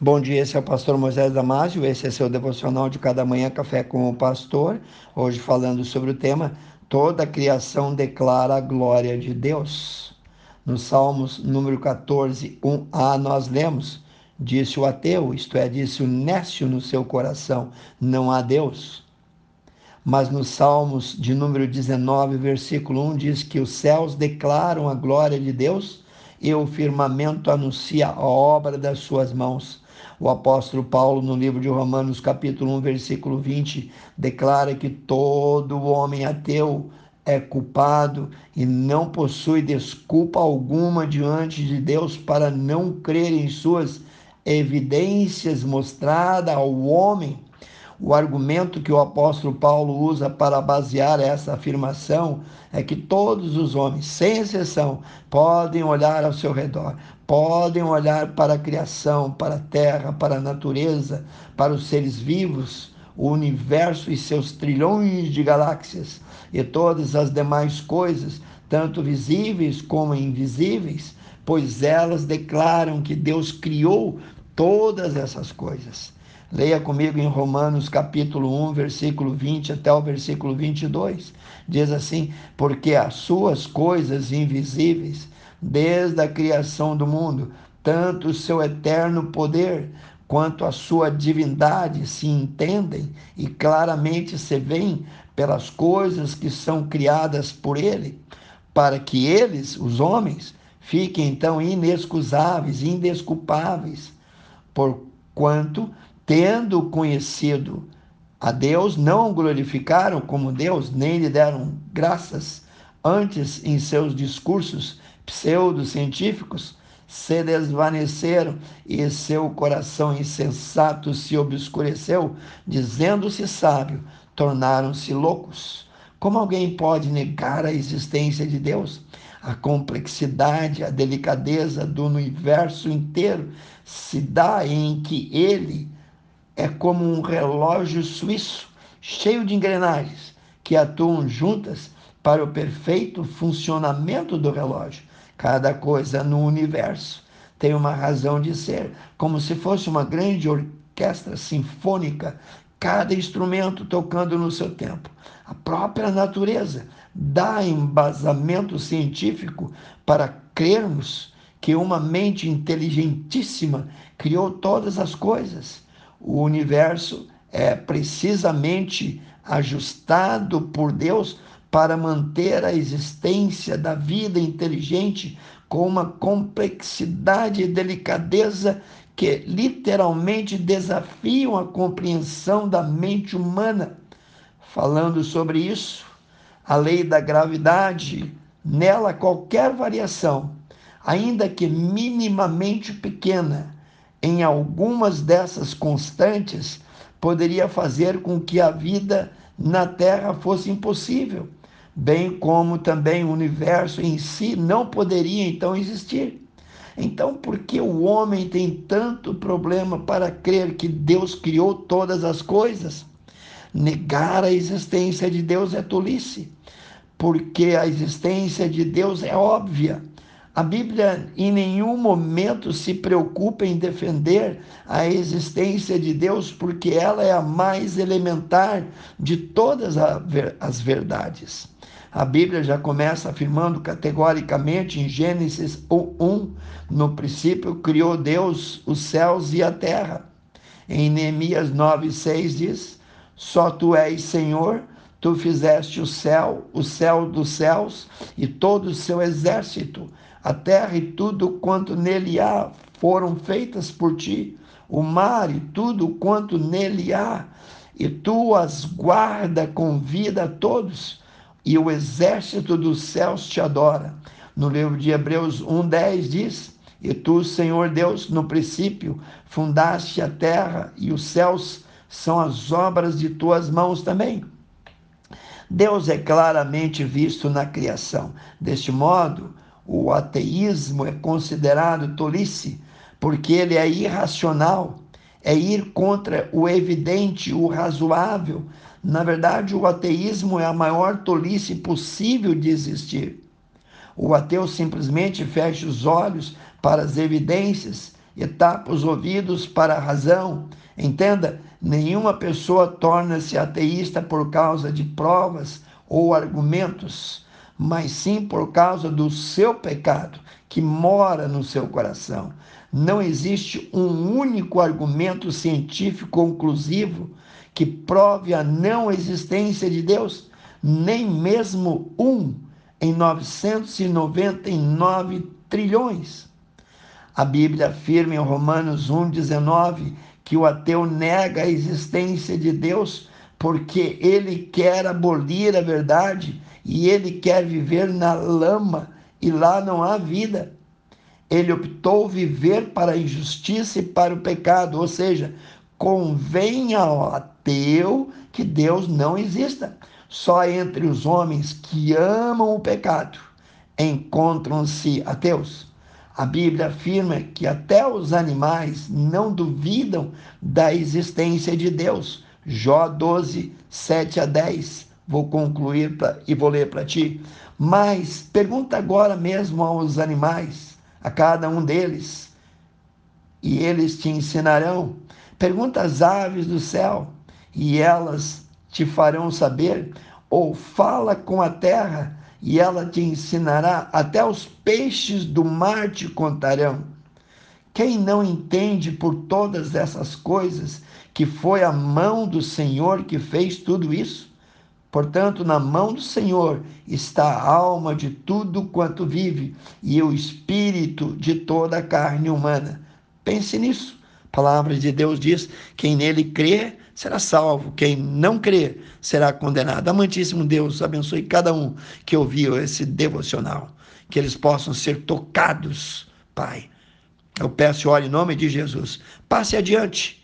Bom dia, esse é o pastor Moisés Damásio, esse é seu devocional de cada manhã, Café com o Pastor. Hoje falando sobre o tema Toda a criação declara a glória de Deus. No Salmos número 14, 1a, nós lemos: Disse o ateu, isto é, disse o nécio no seu coração: Não há Deus. Mas no Salmos de número 19, versículo 1, diz que os céus declaram a glória de Deus e o firmamento anuncia a obra das suas mãos. O apóstolo Paulo, no livro de Romanos, capítulo 1, versículo 20, declara que todo homem ateu é culpado e não possui desculpa alguma diante de Deus para não crer em suas evidências mostradas ao homem o argumento que o apóstolo Paulo usa para basear essa afirmação é que todos os homens, sem exceção, podem olhar ao seu redor, podem olhar para a criação, para a terra, para a natureza, para os seres vivos, o universo e seus trilhões de galáxias e todas as demais coisas, tanto visíveis como invisíveis, pois elas declaram que Deus criou todas essas coisas. Leia comigo em Romanos capítulo 1, versículo 20 até o versículo 22. Diz assim: Porque as suas coisas invisíveis, desde a criação do mundo, tanto o seu eterno poder quanto a sua divindade se entendem e claramente se veem pelas coisas que são criadas por ele, para que eles, os homens, fiquem então inexcusáveis, indesculpáveis, porquanto tendo conhecido a Deus, não o glorificaram como Deus, nem lhe deram graças. Antes, em seus discursos pseudocientíficos, se desvaneceram e seu coração insensato se obscureceu, dizendo-se sábio, tornaram-se loucos. Como alguém pode negar a existência de Deus? A complexidade, a delicadeza do universo inteiro se dá em que ele é como um relógio suíço cheio de engrenagens que atuam juntas para o perfeito funcionamento do relógio. Cada coisa no universo tem uma razão de ser, como se fosse uma grande orquestra sinfônica, cada instrumento tocando no seu tempo. A própria natureza dá embasamento científico para crermos que uma mente inteligentíssima criou todas as coisas o universo é precisamente ajustado por Deus para manter a existência da vida inteligente com uma complexidade e delicadeza que literalmente desafiam a compreensão da mente humana. Falando sobre isso, a lei da gravidade, nela qualquer variação, ainda que minimamente pequena, em algumas dessas constantes poderia fazer com que a vida na Terra fosse impossível, bem como também o universo em si não poderia então existir. Então, por que o homem tem tanto problema para crer que Deus criou todas as coisas? Negar a existência de Deus é tolice, porque a existência de Deus é óbvia. A Bíblia em nenhum momento se preocupa em defender a existência de Deus, porque ela é a mais elementar de todas as verdades. A Bíblia já começa afirmando categoricamente em Gênesis 1: no princípio criou Deus os céus e a terra. Em Neemias 9,6 diz: Só tu és Senhor, tu fizeste o céu, o céu dos céus e todo o seu exército a terra e tudo quanto nele há foram feitas por ti, o mar e tudo quanto nele há, e tu as guarda com vida a todos, e o exército dos céus te adora. No livro de Hebreus 1:10 diz: E tu, Senhor Deus, no princípio fundaste a terra e os céus são as obras de tuas mãos também. Deus é claramente visto na criação. Deste modo, o ateísmo é considerado tolice, porque ele é irracional, é ir contra o evidente, o razoável. Na verdade, o ateísmo é a maior tolice possível de existir. O ateu simplesmente fecha os olhos para as evidências e tapa os ouvidos para a razão. Entenda, nenhuma pessoa torna-se ateísta por causa de provas ou argumentos, mas sim por causa do seu pecado que mora no seu coração. Não existe um único argumento científico conclusivo que prove a não existência de Deus, nem mesmo um em 999 trilhões. A Bíblia afirma em Romanos 1,19 que o ateu nega a existência de Deus porque ele quer abolir a verdade e ele quer viver na lama e lá não há vida. Ele optou viver para a injustiça e para o pecado, ou seja, convém ao ateu que Deus não exista. Só entre os homens que amam o pecado encontram-se ateus. A Bíblia afirma que até os animais não duvidam da existência de Deus. Jó 12, 7 a 10. Vou concluir pra, e vou ler para ti. Mas pergunta agora mesmo aos animais, a cada um deles, e eles te ensinarão. Pergunta às aves do céu, e elas te farão saber. Ou fala com a terra, e ela te ensinará, até os peixes do mar te contarão. Quem não entende por todas essas coisas que foi a mão do Senhor que fez tudo isso? Portanto, na mão do Senhor está a alma de tudo quanto vive e o espírito de toda a carne humana. Pense nisso. A palavra de Deus diz: quem nele crê será salvo, quem não crê será condenado. Amantíssimo Deus, abençoe cada um que ouviu esse devocional, que eles possam ser tocados, Pai. Eu peço, olhe em nome de Jesus. Passe adiante